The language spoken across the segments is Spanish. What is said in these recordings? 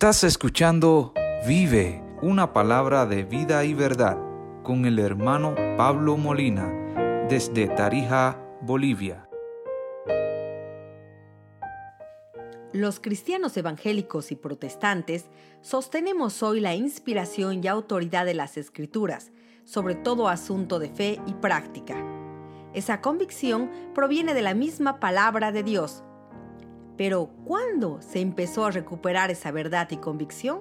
Estás escuchando Vive, una palabra de vida y verdad, con el hermano Pablo Molina, desde Tarija, Bolivia. Los cristianos evangélicos y protestantes sostenemos hoy la inspiración y autoridad de las escrituras, sobre todo asunto de fe y práctica. Esa convicción proviene de la misma palabra de Dios. Pero, ¿cuándo se empezó a recuperar esa verdad y convicción?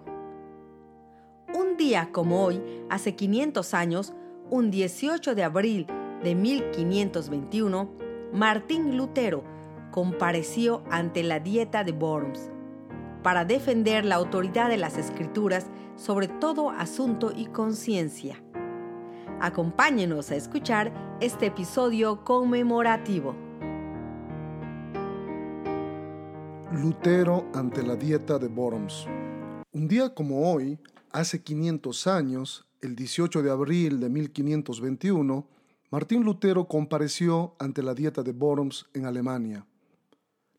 Un día como hoy, hace 500 años, un 18 de abril de 1521, Martín Lutero compareció ante la Dieta de Worms para defender la autoridad de las escrituras sobre todo asunto y conciencia. Acompáñenos a escuchar este episodio conmemorativo. Lutero ante la Dieta de Worms. Un día como hoy, hace 500 años, el 18 de abril de 1521, Martín Lutero compareció ante la Dieta de Worms en Alemania.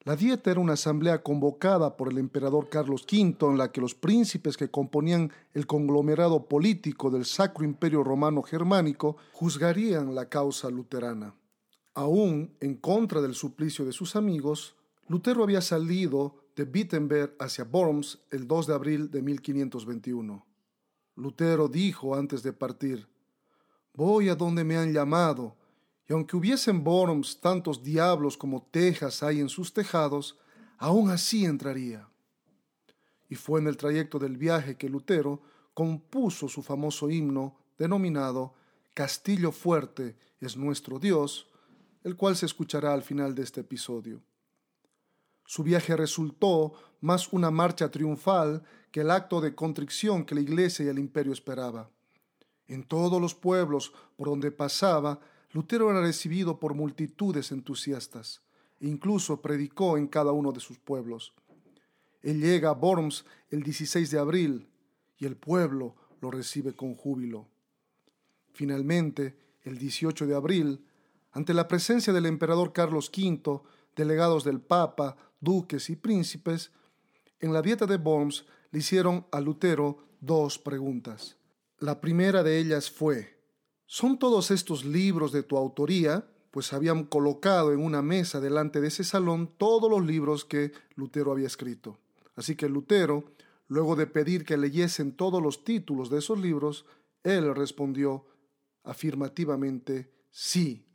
La dieta era una asamblea convocada por el emperador Carlos V en la que los príncipes que componían el conglomerado político del Sacro Imperio Romano Germánico juzgarían la causa luterana. Aún en contra del suplicio de sus amigos, Lutero había salido de Wittenberg hacia Worms el 2 de abril de 1521. Lutero dijo antes de partir, Voy a donde me han llamado, y aunque hubiesen Worms tantos diablos como tejas hay en sus tejados, aún así entraría. Y fue en el trayecto del viaje que Lutero compuso su famoso himno denominado Castillo fuerte es nuestro Dios, el cual se escuchará al final de este episodio. Su viaje resultó más una marcha triunfal que el acto de contrición que la Iglesia y el imperio esperaba. En todos los pueblos por donde pasaba, Lutero era recibido por multitudes entusiastas e incluso predicó en cada uno de sus pueblos. Él llega a Worms el 16 de abril y el pueblo lo recibe con júbilo. Finalmente, el 18 de abril, ante la presencia del emperador Carlos V, delegados del Papa, duques y príncipes, en la dieta de Worms le hicieron a Lutero dos preguntas. La primera de ellas fue, ¿Son todos estos libros de tu autoría? Pues habían colocado en una mesa delante de ese salón todos los libros que Lutero había escrito. Así que Lutero, luego de pedir que leyesen todos los títulos de esos libros, él respondió afirmativamente sí.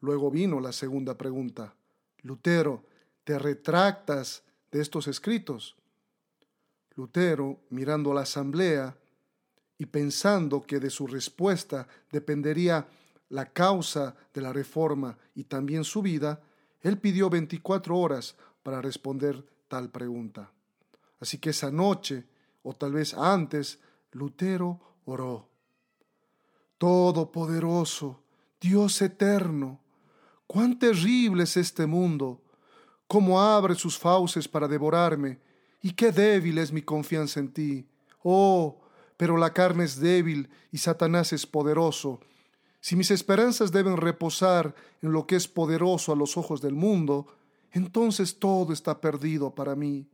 Luego vino la segunda pregunta. Lutero, ¿te retractas de estos escritos? Lutero, mirando a la asamblea, y pensando que de su respuesta dependería la causa de la reforma y también su vida, él pidió 24 horas para responder tal pregunta. Así que esa noche, o tal vez antes, Lutero oró. Todopoderoso, Dios eterno, cuán terrible es este mundo, cómo abre sus fauces para devorarme, y qué débil es mi confianza en ti. Oh, pero la carne es débil y Satanás es poderoso. Si mis esperanzas deben reposar en lo que es poderoso a los ojos del mundo, entonces todo está perdido para mí.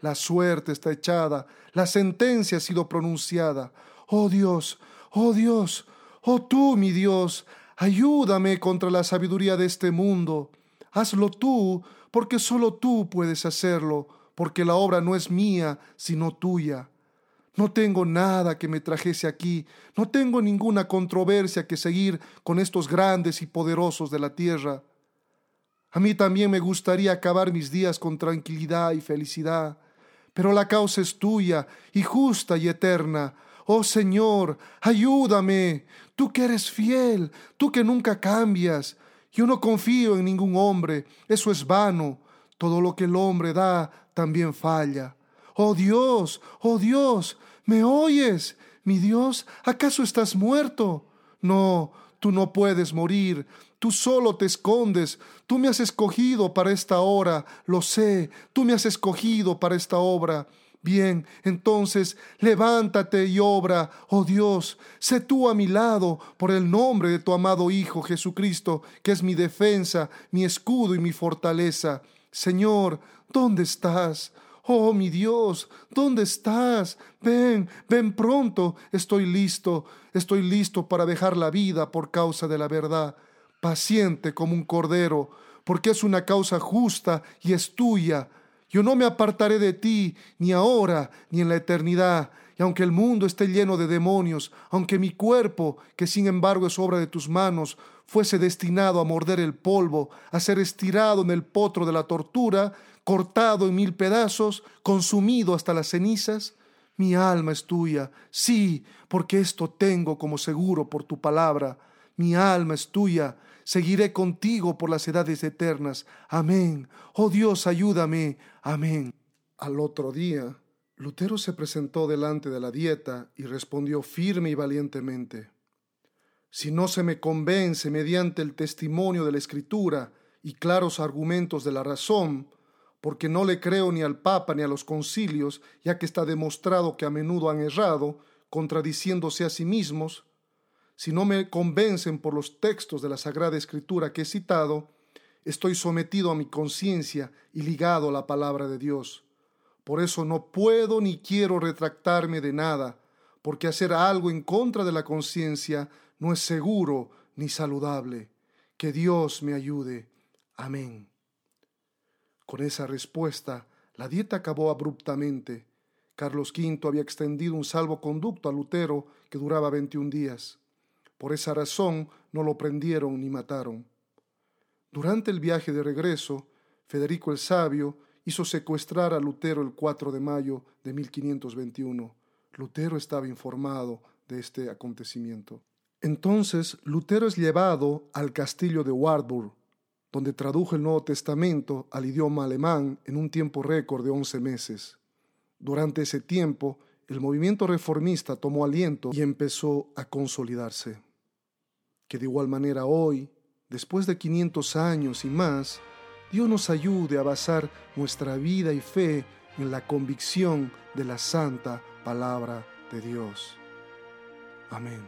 La suerte está echada, la sentencia ha sido pronunciada. Oh Dios, oh Dios, oh tú, mi Dios, ayúdame contra la sabiduría de este mundo. Hazlo tú, porque solo tú puedes hacerlo, porque la obra no es mía, sino tuya. No tengo nada que me trajese aquí, no tengo ninguna controversia que seguir con estos grandes y poderosos de la tierra. A mí también me gustaría acabar mis días con tranquilidad y felicidad, pero la causa es tuya y justa y eterna. Oh Señor, ayúdame, tú que eres fiel, tú que nunca cambias. Yo no confío en ningún hombre, eso es vano. Todo lo que el hombre da también falla. Oh Dios, oh Dios, ¿me oyes? Mi Dios, ¿acaso estás muerto? No, tú no puedes morir, tú solo te escondes, tú me has escogido para esta hora, lo sé, tú me has escogido para esta obra. Bien, entonces levántate y obra, oh Dios, sé tú a mi lado por el nombre de tu amado Hijo Jesucristo, que es mi defensa, mi escudo y mi fortaleza. Señor, ¿dónde estás? Oh mi Dios, ¿dónde estás? Ven, ven pronto. Estoy listo, estoy listo para dejar la vida por causa de la verdad, paciente como un cordero, porque es una causa justa y es tuya. Yo no me apartaré de ti, ni ahora, ni en la eternidad. Y aunque el mundo esté lleno de demonios, aunque mi cuerpo, que sin embargo es obra de tus manos, fuese destinado a morder el polvo, a ser estirado en el potro de la tortura, cortado en mil pedazos, consumido hasta las cenizas, mi alma es tuya, sí, porque esto tengo como seguro por tu palabra. Mi alma es tuya, seguiré contigo por las edades eternas. Amén. Oh Dios, ayúdame. Amén. Al otro día, Lutero se presentó delante de la dieta y respondió firme y valientemente. Si no se me convence mediante el testimonio de la Escritura y claros argumentos de la razón, porque no le creo ni al Papa ni a los concilios, ya que está demostrado que a menudo han errado, contradiciéndose a sí mismos, si no me convencen por los textos de la Sagrada Escritura que he citado, estoy sometido a mi conciencia y ligado a la palabra de Dios. Por eso no puedo ni quiero retractarme de nada, porque hacer algo en contra de la conciencia no es seguro ni saludable. Que Dios me ayude. Amén. Con esa respuesta, la dieta acabó abruptamente. Carlos V había extendido un salvoconducto a Lutero que duraba 21 días. Por esa razón no lo prendieron ni mataron. Durante el viaje de regreso, Federico el Sabio hizo secuestrar a Lutero el 4 de mayo de 1521. Lutero estaba informado de este acontecimiento. Entonces Lutero es llevado al castillo de Wartburg, donde tradujo el Nuevo Testamento al idioma alemán en un tiempo récord de once meses. Durante ese tiempo, el movimiento reformista tomó aliento y empezó a consolidarse. Que de igual manera hoy, después de 500 años y más, Dios nos ayude a basar nuestra vida y fe en la convicción de la santa palabra de Dios. Amén.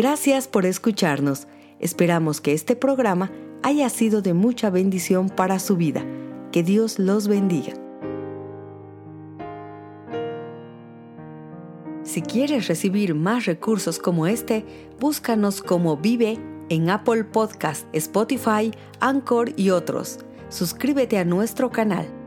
Gracias por escucharnos. Esperamos que este programa haya sido de mucha bendición para su vida. Que Dios los bendiga. Si quieres recibir más recursos como este, búscanos como Vive en Apple Podcast, Spotify, Anchor y otros. Suscríbete a nuestro canal.